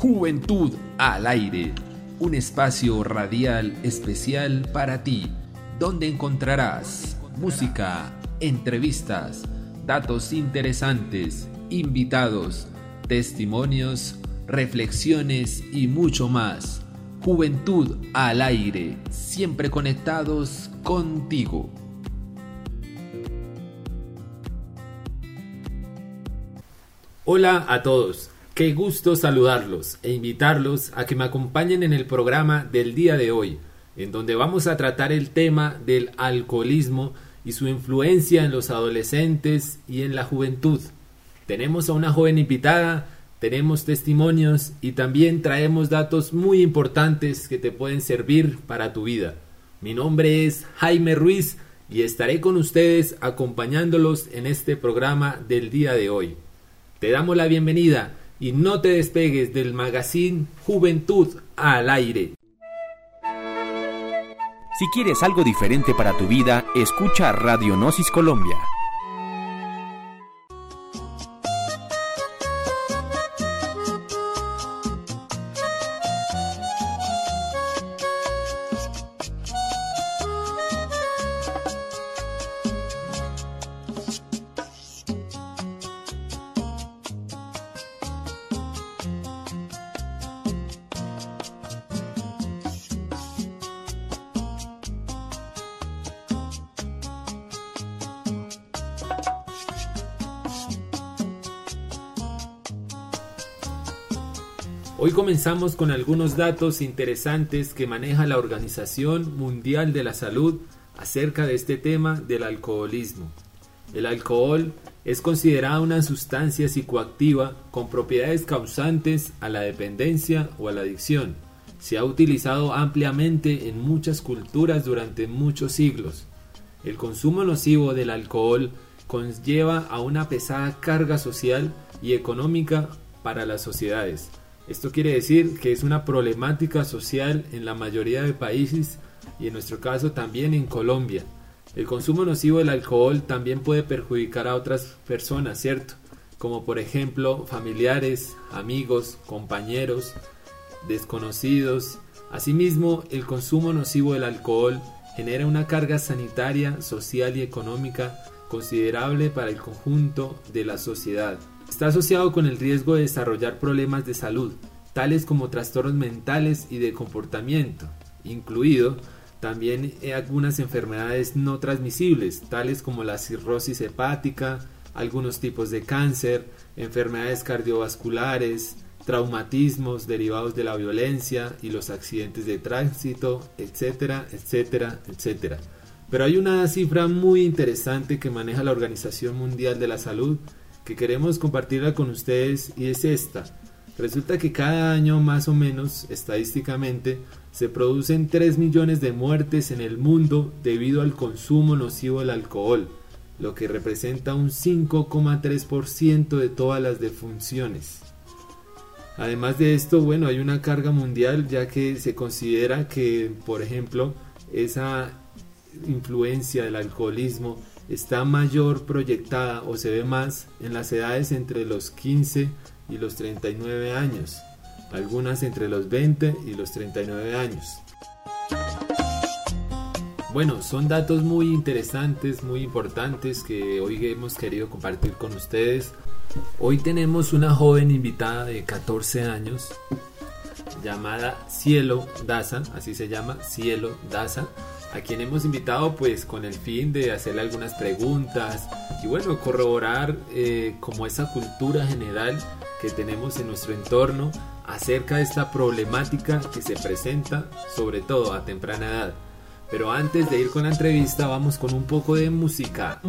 Juventud al aire, un espacio radial especial para ti, donde encontrarás música, entrevistas, datos interesantes, invitados, testimonios, reflexiones y mucho más. Juventud al aire, siempre conectados contigo. Hola a todos, qué gusto saludarlos e invitarlos a que me acompañen en el programa del día de hoy, en donde vamos a tratar el tema del alcoholismo y su influencia en los adolescentes y en la juventud. Tenemos a una joven invitada, tenemos testimonios y también traemos datos muy importantes que te pueden servir para tu vida. Mi nombre es Jaime Ruiz y estaré con ustedes acompañándolos en este programa del día de hoy. Te damos la bienvenida y no te despegues del magazine Juventud al aire. Si quieres algo diferente para tu vida, escucha Radio Gnosis Colombia. Hoy comenzamos con algunos datos interesantes que maneja la Organización Mundial de la Salud acerca de este tema del alcoholismo. El alcohol es considerada una sustancia psicoactiva con propiedades causantes a la dependencia o a la adicción. Se ha utilizado ampliamente en muchas culturas durante muchos siglos. El consumo nocivo del alcohol conlleva a una pesada carga social y económica para las sociedades esto quiere decir que es una problemática social en la mayoría de países y en nuestro caso también en Colombia. El consumo nocivo del alcohol también puede perjudicar a otras personas, ¿cierto? Como por ejemplo familiares, amigos, compañeros, desconocidos. Asimismo, el consumo nocivo del alcohol genera una carga sanitaria, social y económica considerable para el conjunto de la sociedad. Está asociado con el riesgo de desarrollar problemas de salud, tales como trastornos mentales y de comportamiento, incluido también eh, algunas enfermedades no transmisibles, tales como la cirrosis hepática, algunos tipos de cáncer, enfermedades cardiovasculares, traumatismos derivados de la violencia y los accidentes de tránsito, etcétera, etcétera, etcétera. Pero hay una cifra muy interesante que maneja la Organización Mundial de la Salud que queremos compartirla con ustedes y es esta. Resulta que cada año más o menos, estadísticamente, se producen 3 millones de muertes en el mundo debido al consumo nocivo del alcohol, lo que representa un 5,3% de todas las defunciones. Además de esto, bueno, hay una carga mundial ya que se considera que, por ejemplo, esa influencia del alcoholismo está mayor proyectada o se ve más en las edades entre los 15 y los 39 años, algunas entre los 20 y los 39 años. Bueno, son datos muy interesantes, muy importantes que hoy hemos querido compartir con ustedes. Hoy tenemos una joven invitada de 14 años llamada Cielo Daza, así se llama, Cielo Daza a quien hemos invitado pues con el fin de hacerle algunas preguntas y bueno, corroborar eh, como esa cultura general que tenemos en nuestro entorno acerca de esta problemática que se presenta sobre todo a temprana edad. Pero antes de ir con la entrevista vamos con un poco de música.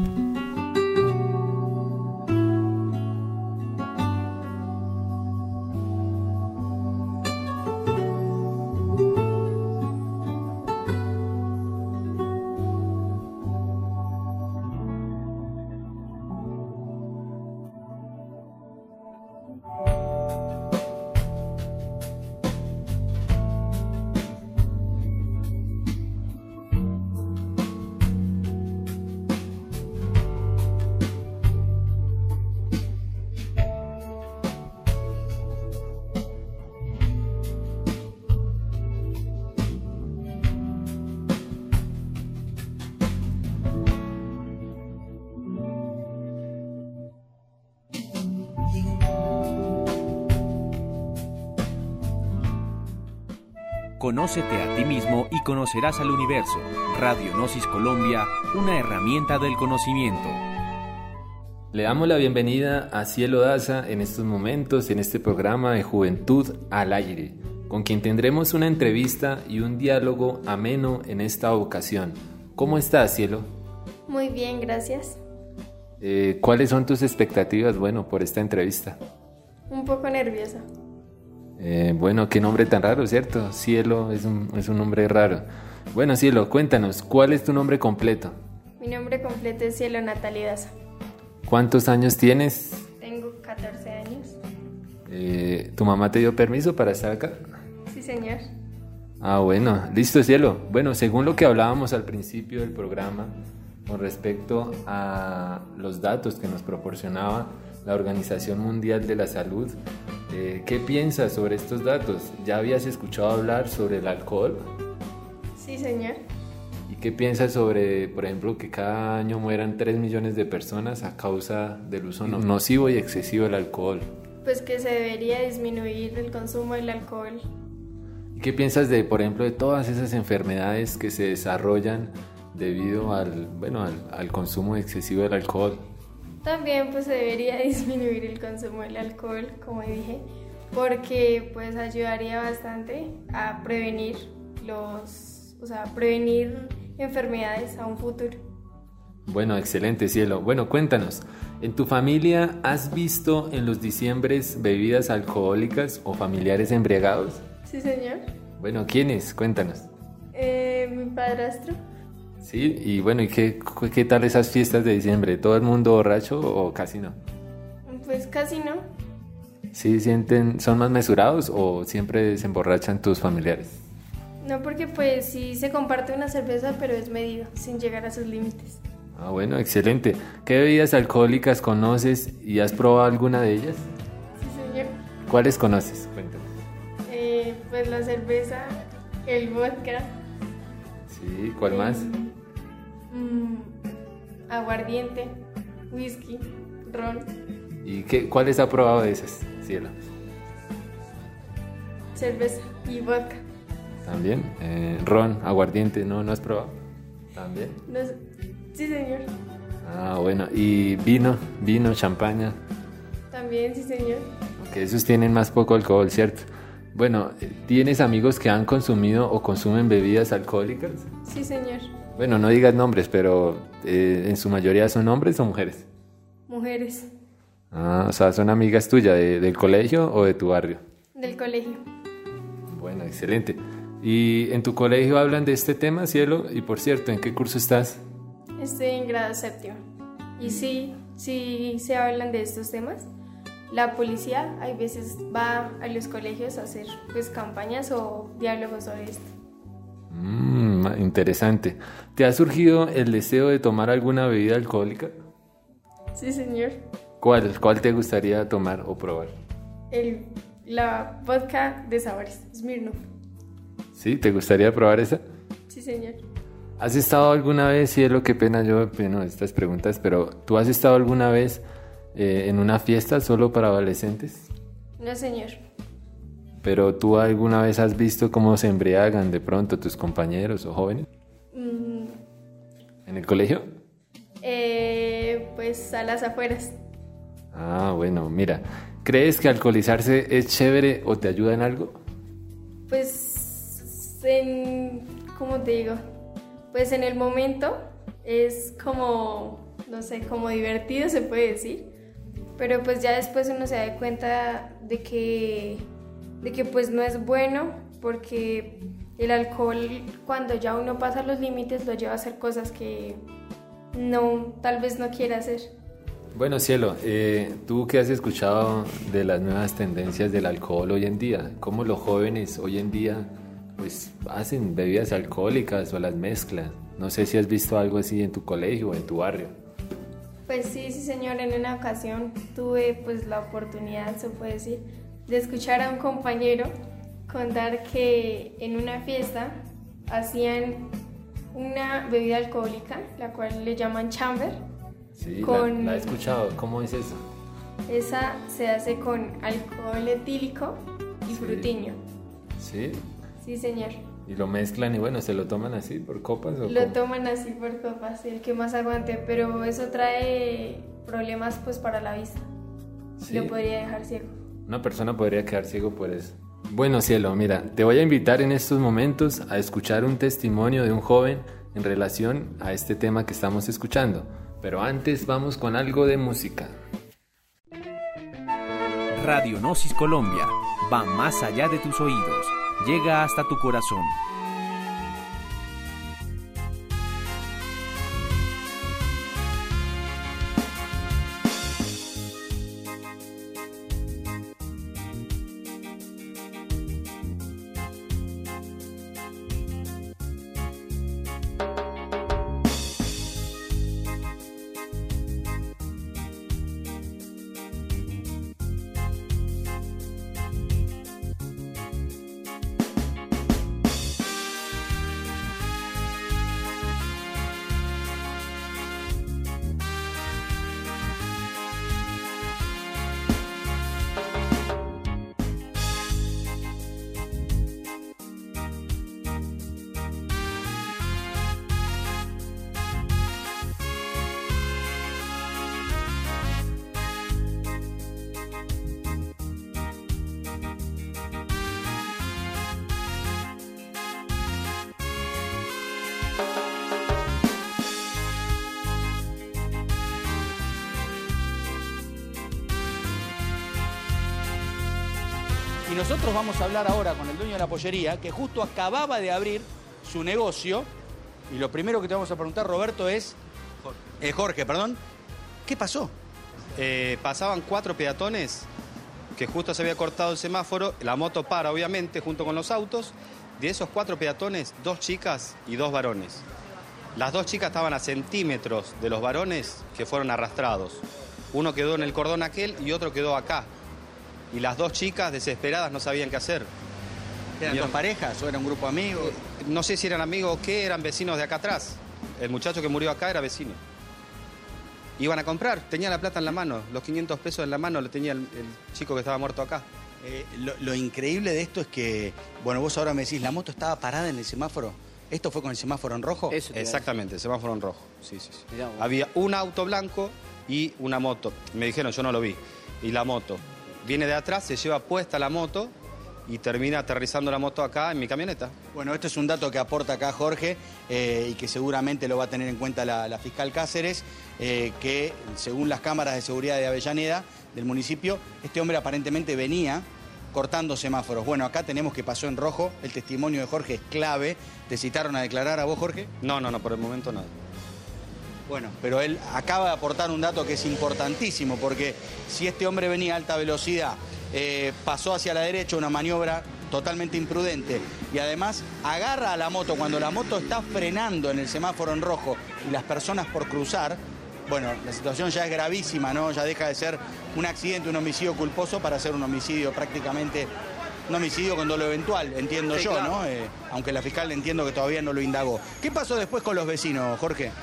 Conócete a ti mismo y conocerás al universo. Radio Gnosis Colombia, una herramienta del conocimiento. Le damos la bienvenida a Cielo Daza en estos momentos, en este programa de Juventud al Aire, con quien tendremos una entrevista y un diálogo ameno en esta ocasión. ¿Cómo estás, Cielo? Muy bien, gracias. Eh, ¿Cuáles son tus expectativas, bueno, por esta entrevista? Un poco nerviosa. Eh, bueno, qué nombre tan raro, ¿cierto? Cielo es un, es un nombre raro. Bueno, Cielo, cuéntanos, ¿cuál es tu nombre completo? Mi nombre completo es Cielo Natalidaza. ¿Cuántos años tienes? Tengo 14 años. Eh, ¿Tu mamá te dio permiso para estar acá? Sí, señor. Ah, bueno, listo, Cielo. Bueno, según lo que hablábamos al principio del programa, con respecto a los datos que nos proporcionaba la Organización Mundial de la Salud. Eh, ¿Qué piensas sobre estos datos? ¿Ya habías escuchado hablar sobre el alcohol? Sí, señor. ¿Y qué piensas sobre, por ejemplo, que cada año mueran 3 millones de personas a causa del uso nocivo y excesivo del alcohol? Pues que se debería disminuir el consumo del alcohol. ¿Y qué piensas de, por ejemplo, de todas esas enfermedades que se desarrollan debido al, bueno, al, al consumo excesivo del alcohol? También pues se debería disminuir el consumo del alcohol, como dije, porque pues ayudaría bastante a prevenir los, o sea, prevenir enfermedades a un futuro. Bueno, excelente cielo. Bueno, cuéntanos, ¿en tu familia has visto en los diciembres bebidas alcohólicas o familiares embriagados? Sí, señor. Bueno, ¿quiénes? Cuéntanos. Eh, mi padrastro. Sí, y bueno, ¿y qué, qué tal esas fiestas de diciembre? ¿Todo el mundo borracho o casi no? Pues casi no. ¿Sí sienten, son más mesurados o siempre se emborrachan tus familiares? No, porque pues sí se comparte una cerveza, pero es medido, sin llegar a sus límites. Ah, bueno, excelente. ¿Qué bebidas alcohólicas conoces y has probado alguna de ellas? Sí, señor. ¿Cuáles conoces? Cuéntanos. Eh, pues la cerveza, el vodka. Sí, ¿cuál más? Mm, aguardiente, whisky, ron. ¿Y qué, cuáles ha probado de esas, Cielo? Cerveza y vodka. ¿También? Eh, ron, aguardiente, ¿no? ¿No has probado? ¿También? No. Sí, señor. Ah, bueno. ¿Y vino? ¿Vino, champaña? También, sí, señor. Que esos tienen más poco alcohol, ¿cierto? Bueno, ¿tienes amigos que han consumido o consumen bebidas alcohólicas? Sí, señor. Bueno, no digas nombres, pero eh, en su mayoría son hombres o mujeres. Mujeres. Ah, o sea, son amigas tuyas de, del colegio o de tu barrio. Del colegio. Bueno, excelente. ¿Y en tu colegio hablan de este tema, cielo? Y por cierto, ¿en qué curso estás? Estoy en grado séptimo. Y sí, sí se hablan de estos temas. La policía hay veces va a los colegios a hacer pues campañas o diálogos sobre esto. Mm, interesante. ¿Te ha surgido el deseo de tomar alguna bebida alcohólica? Sí, señor. ¿Cuál? ¿Cuál te gustaría tomar o probar? El, la vodka de sabores, Smirnoff. ¿Sí? ¿Te gustaría probar esa? Sí, señor. ¿Has estado alguna vez, cielo, qué pena yo, bueno, estas preguntas, pero ¿tú has estado alguna vez eh, en una fiesta solo para adolescentes? No, señor. ¿Pero tú alguna vez has visto cómo se embriagan de pronto tus compañeros o jóvenes? Mm, ¿En el colegio? eh, pues a las afueras. Ah, bueno, mira, ¿crees que alcoholizarse es chévere o te ayuda en algo? Pues, en, ¿cómo te digo? Pues en el momento es como, no sé, como divertido se puede decir, pero pues ya después uno se da cuenta de que, de que pues no es bueno porque el alcohol cuando ya uno pasa los límites lo lleva a hacer cosas que no, tal vez no quiera hacer. Bueno, Cielo, eh, tú qué has escuchado de las nuevas tendencias del alcohol hoy en día, cómo los jóvenes hoy en día pues hacen bebidas alcohólicas o las mezclan. No sé si has visto algo así en tu colegio o en tu barrio. Pues sí, sí señor, en una ocasión tuve pues la oportunidad, se puede decir, de escuchar a un compañero contar que en una fiesta hacían una bebida alcohólica, la cual le llaman chamber. Sí, la- Con- la, he escuchado. ¿Cómo es eso? Esa se hace con alcohol etílico y Sí. frutiño. Sí. Sí, señor. Y lo mezclan y bueno, se lo toman así por copas o Lo toman así por copas, el que más aguante, pero eso trae problemas pues para la vista. Sí. Lo podría dejar ciego. Una persona podría quedar ciego por eso. Bueno, cielo, mira, te voy a invitar en estos momentos a escuchar un testimonio de un joven en relación a este tema que estamos escuchando. Pero antes vamos con algo de música. Radio Gnosis Colombia va más allá de tus oídos, llega hasta tu corazón. Y nosotros vamos a hablar ahora con el dueño de la pollería, que justo acababa de abrir su negocio. Y lo primero que te vamos a preguntar, Roberto, es... Eh, Jorge, perdón. ¿Qué pasó? Eh, pasaban cuatro peatones que justo se había cortado el semáforo, la moto para obviamente junto con los autos, de esos cuatro peatones, dos chicas y dos varones. Las dos chicas estaban a centímetros de los varones que fueron arrastrados. Uno quedó en el cordón aquel y otro quedó acá. Y las dos chicas desesperadas no sabían qué hacer. ¿Eran dos parejas o era un grupo de amigos? No sé si eran amigos o qué, eran vecinos de acá atrás. El muchacho que murió acá era vecino. Iban a comprar, tenía la plata en la mano, los 500 pesos en la mano lo tenía el, el chico que estaba muerto acá. Eh, lo, lo increíble de esto es que, bueno, vos ahora me decís, la moto estaba parada en el semáforo. ¿Esto fue con el semáforo en rojo? Exactamente, semáforo en rojo. Sí, sí, sí. Mirá vos. Había un auto blanco y una moto. Me dijeron, yo no lo vi. Y la moto. Viene de atrás, se lleva puesta la moto y termina aterrizando la moto acá en mi camioneta. Bueno, esto es un dato que aporta acá Jorge eh, y que seguramente lo va a tener en cuenta la, la fiscal Cáceres, eh, que según las cámaras de seguridad de Avellaneda, del municipio, este hombre aparentemente venía cortando semáforos. Bueno, acá tenemos que pasó en rojo, el testimonio de Jorge es clave. ¿Te citaron a declarar a vos, Jorge? No, no, no, por el momento nada. Bueno, pero él acaba de aportar un dato que es importantísimo, porque si este hombre venía a alta velocidad, eh, pasó hacia la derecha una maniobra totalmente imprudente y además agarra a la moto cuando la moto está frenando en el semáforo en rojo y las personas por cruzar, bueno, la situación ya es gravísima, ¿no? Ya deja de ser un accidente, un homicidio culposo para ser un homicidio prácticamente, un homicidio con dolo eventual, entiendo Sí, yo, claro. ¿no? Eh, aunque la fiscal entiendo que todavía no lo indagó. ¿Qué pasó después con los vecinos, Jorge?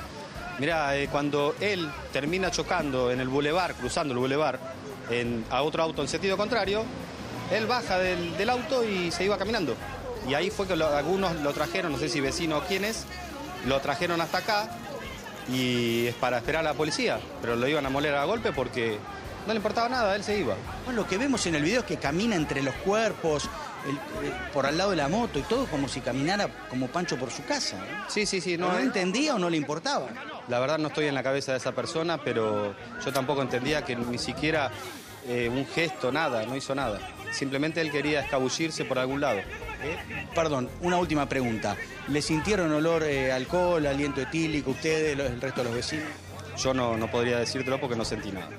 Mirá, eh, cuando él termina chocando en el bulevar, cruzando el bulevar, a otro auto en sentido contrario, él baja del, auto y se iba caminando. Y ahí fue que algunos lo trajeron, no sé si vecino o quiénes, lo trajeron hasta acá y es para esperar a la policía, pero lo iban a moler a golpe porque no le importaba nada, él se iba. Lo que vemos en el video es que camina entre los cuerpos, el- eh, por al lado de la moto y todo como si caminara como Pancho por su casa. Sí, sí, sí, ¿No, no, eh, entendía o no le importaba? La verdad no estoy en la cabeza de esa persona, pero yo tampoco entendía que ni siquiera eh, un gesto, nada, no hizo nada. Simplemente él quería escabullirse por algún lado. Eh, perdón, una última pregunta. ¿Le sintieron olor a alcohol, aliento etílico, ustedes, el resto de los vecinos? Yo no, no podría decírtelo porque no sentí nada.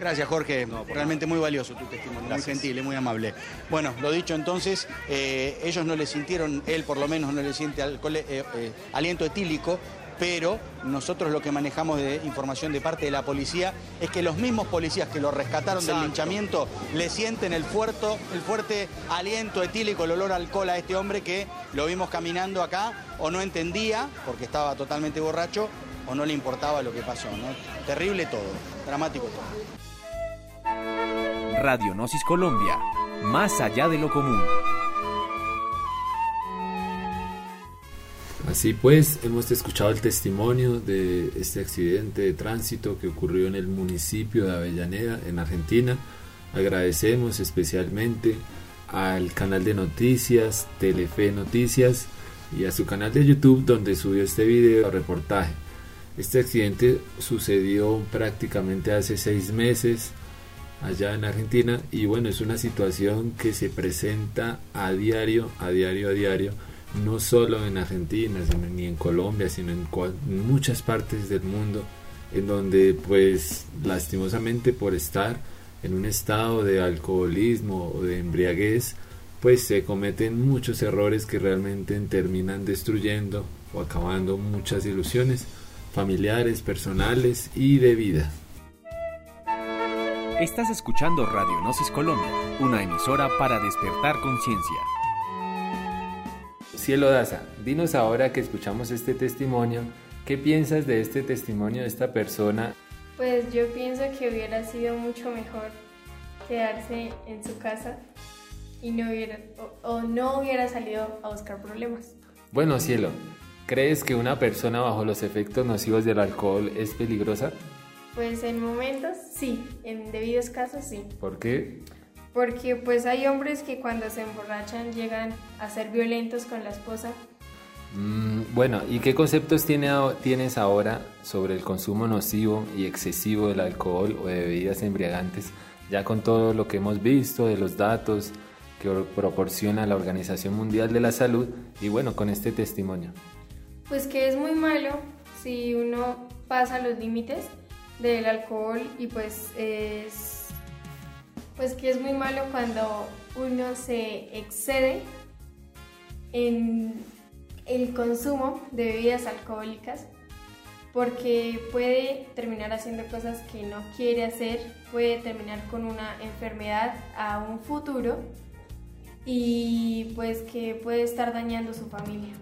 Gracias, Jorge. No, Realmente muy valioso tu testimonio, Gracias. muy gentil y muy amable. Bueno, lo dicho entonces, eh, ellos no le sintieron, él por lo menos no le siente alcohol, eh, eh, aliento etílico, pero nosotros lo que manejamos de información de parte de la policía es que los mismos policías que lo rescataron del linchamiento le sienten el, fuerto, el fuerte aliento etílico, el olor a alcohol a este hombre que lo vimos caminando acá o no entendía porque estaba totalmente borracho o no le importaba lo que pasó. ¿no? Terrible todo, dramático todo. Radionosis Colombia, más allá de lo común. Así pues, hemos escuchado el testimonio de este accidente de tránsito que ocurrió en el municipio de Avellaneda, en Argentina. Agradecemos especialmente al canal de noticias, Telefe Noticias, y a su canal de YouTube donde subió este video reportaje. Este accidente sucedió prácticamente hace seis meses allá en Argentina y bueno, es una situación que se presenta a diario, a diario, a diario, no solo en Argentina, sino ni en Colombia, sino en, en muchas partes del mundo, en donde pues lastimosamente por estar en un estado de alcoholismo o de embriaguez, pues se cometen muchos errores que realmente terminan destruyendo o acabando muchas ilusiones familiares, personales y de vida. Estás escuchando Radio Gnosis Colombia, una emisora para despertar conciencia. Cielo Daza, dinos ahora que escuchamos este testimonio, ¿qué piensas de este testimonio de esta persona? Pues yo pienso que hubiera sido mucho mejor quedarse en su casa y no hubiera, o, no hubiera salido a buscar problemas. Bueno, cielo, ¿crees que una persona bajo los efectos nocivos del alcohol es peligrosa? Pues en momentos sí, en debidos casos sí. ¿Por qué? Porque pues hay hombres que cuando se emborrachan llegan a ser violentos con la esposa. Mm, bueno, ¿y qué conceptos tiene, tienes ahora sobre el consumo nocivo y excesivo del alcohol o de bebidas embriagantes? Ya con todo lo que hemos visto de los datos, que proporciona la Organización Mundial de la Salud y bueno, con este testimonio. Pues que es muy malo si uno pasa los límites del alcohol y pues es pues que es muy malo cuando uno se excede en el consumo de bebidas alcohólicas porque puede terminar haciendo cosas que no quiere hacer, puede terminar con una enfermedad a un futuro y pues que puede estar dañando su familia.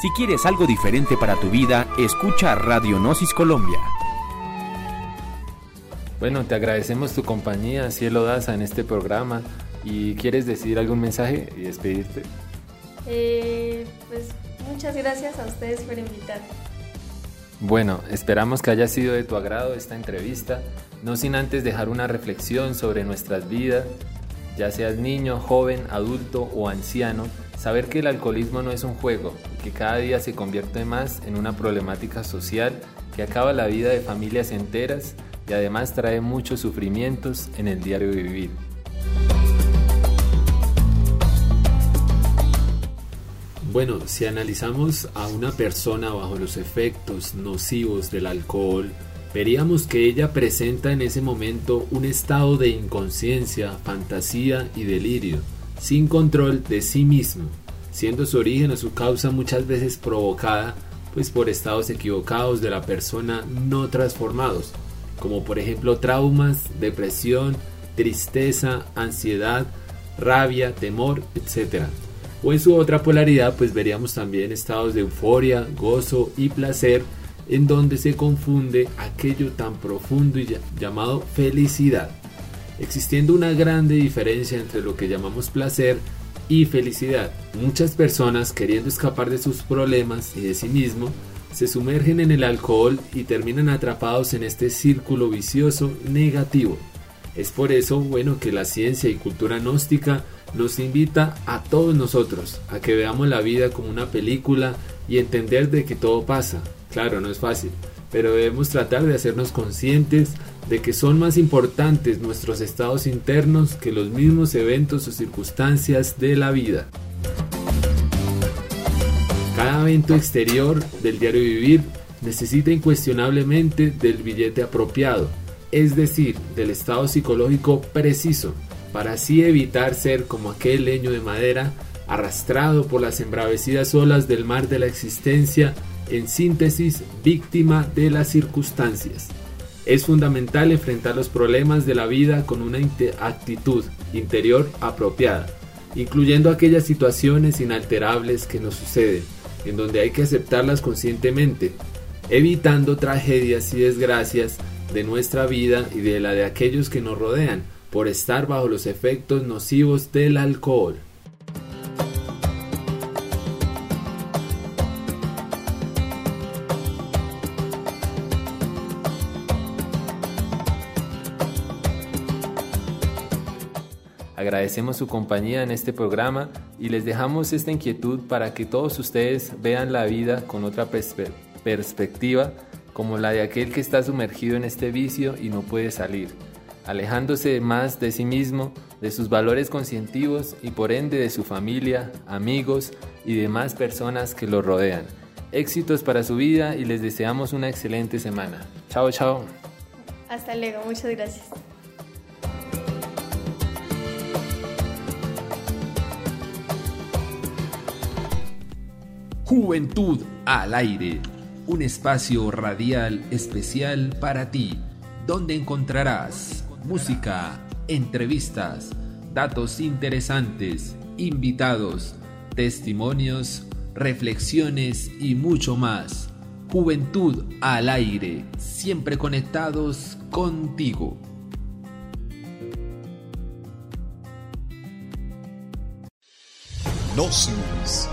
Si quieres algo diferente para tu vida, escucha Radio Gnosis Colombia. Bueno, te agradecemos tu compañía, Cielo Daza, en este programa. ¿Y quieres decir algún mensaje y despedirte? Eh, pues muchas gracias a ustedes por invitarme. Bueno, esperamos que haya sido de tu agrado esta entrevista, no sin antes dejar una reflexión sobre nuestras vidas, ya seas niño, joven, adulto o anciano Saber que el alcoholismo no es un juego que cada día se convierte más en una problemática social que acaba la vida de familias enteras y además trae muchos sufrimientos en el diario vivir. Bueno, si analizamos a una persona bajo los efectos nocivos del alcohol, veríamos que ella presenta en ese momento un estado de inconsciencia, fantasía y delirio sin control de sí mismo, siendo su origen o su causa muchas veces provocada pues por estados equivocados de la persona no transformados, como por ejemplo traumas, depresión, tristeza, ansiedad, rabia, temor, etc. O en su otra polaridad pues veríamos también estados de euforia, gozo y placer en donde se confunde aquello tan profundo y llamado felicidad existiendo una grande diferencia entre lo que llamamos placer y felicidad. Muchas personas queriendo escapar de sus problemas y de sí mismo, se sumergen en el alcohol y terminan atrapados en este círculo vicioso negativo, Es por eso, bueno, que la ciencia y cultura gnóstica nos invita a todos nosotros a que veamos la vida como una película y entender de que todo pasa. Claro, no es fácil, pero debemos tratar de hacernos conscientes de que son más importantes nuestros estados internos que los mismos eventos o circunstancias de la vida. Cada evento exterior del diario vivir necesita incuestionablemente del billete apropiado, es decir, del estado psicológico preciso, para así evitar ser como aquel leño de madera arrastrado por las embravecidas olas del mar de la existencia, en síntesis, víctima de las circunstancias. Es fundamental enfrentar los problemas de la vida con una actitud interior apropiada, incluyendo aquellas situaciones inalterables que nos suceden, en donde hay que aceptarlas conscientemente, evitando tragedias y desgracias de nuestra vida y de la de aquellos que nos rodean, por estar bajo los efectos nocivos del alcohol. Agradecemos su compañía en este programa y les dejamos esta inquietud para que todos ustedes vean la vida con otra perspectiva como la de aquel que está sumergido en este vicio y no puede salir alejándose más de sí mismo, de sus valores conscientivos y por ende de su familia, amigos y demás personas que lo rodean. Éxitos para su vida y les deseamos una excelente semana. Chao, chao. Hasta luego, muchas gracias. Juventud al aire, un espacio radial especial para ti, donde encontrarás música, entrevistas, datos interesantes, invitados, testimonios, reflexiones y mucho más. Juventud al aire, siempre conectados contigo. Gnosis.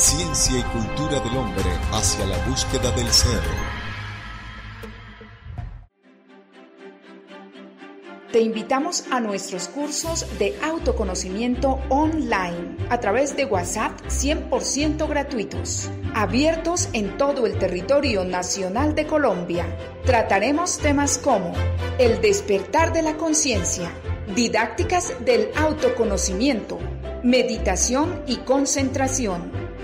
Ciencia y cultura del hombre hacia la búsqueda del ser. Te invitamos a nuestros cursos de autoconocimiento online a través de WhatsApp 100% gratuitos, abiertos en todo el territorio nacional de Colombia. Trataremos temas como el despertar de la conciencia, didácticas del autoconocimiento, meditación y concentración,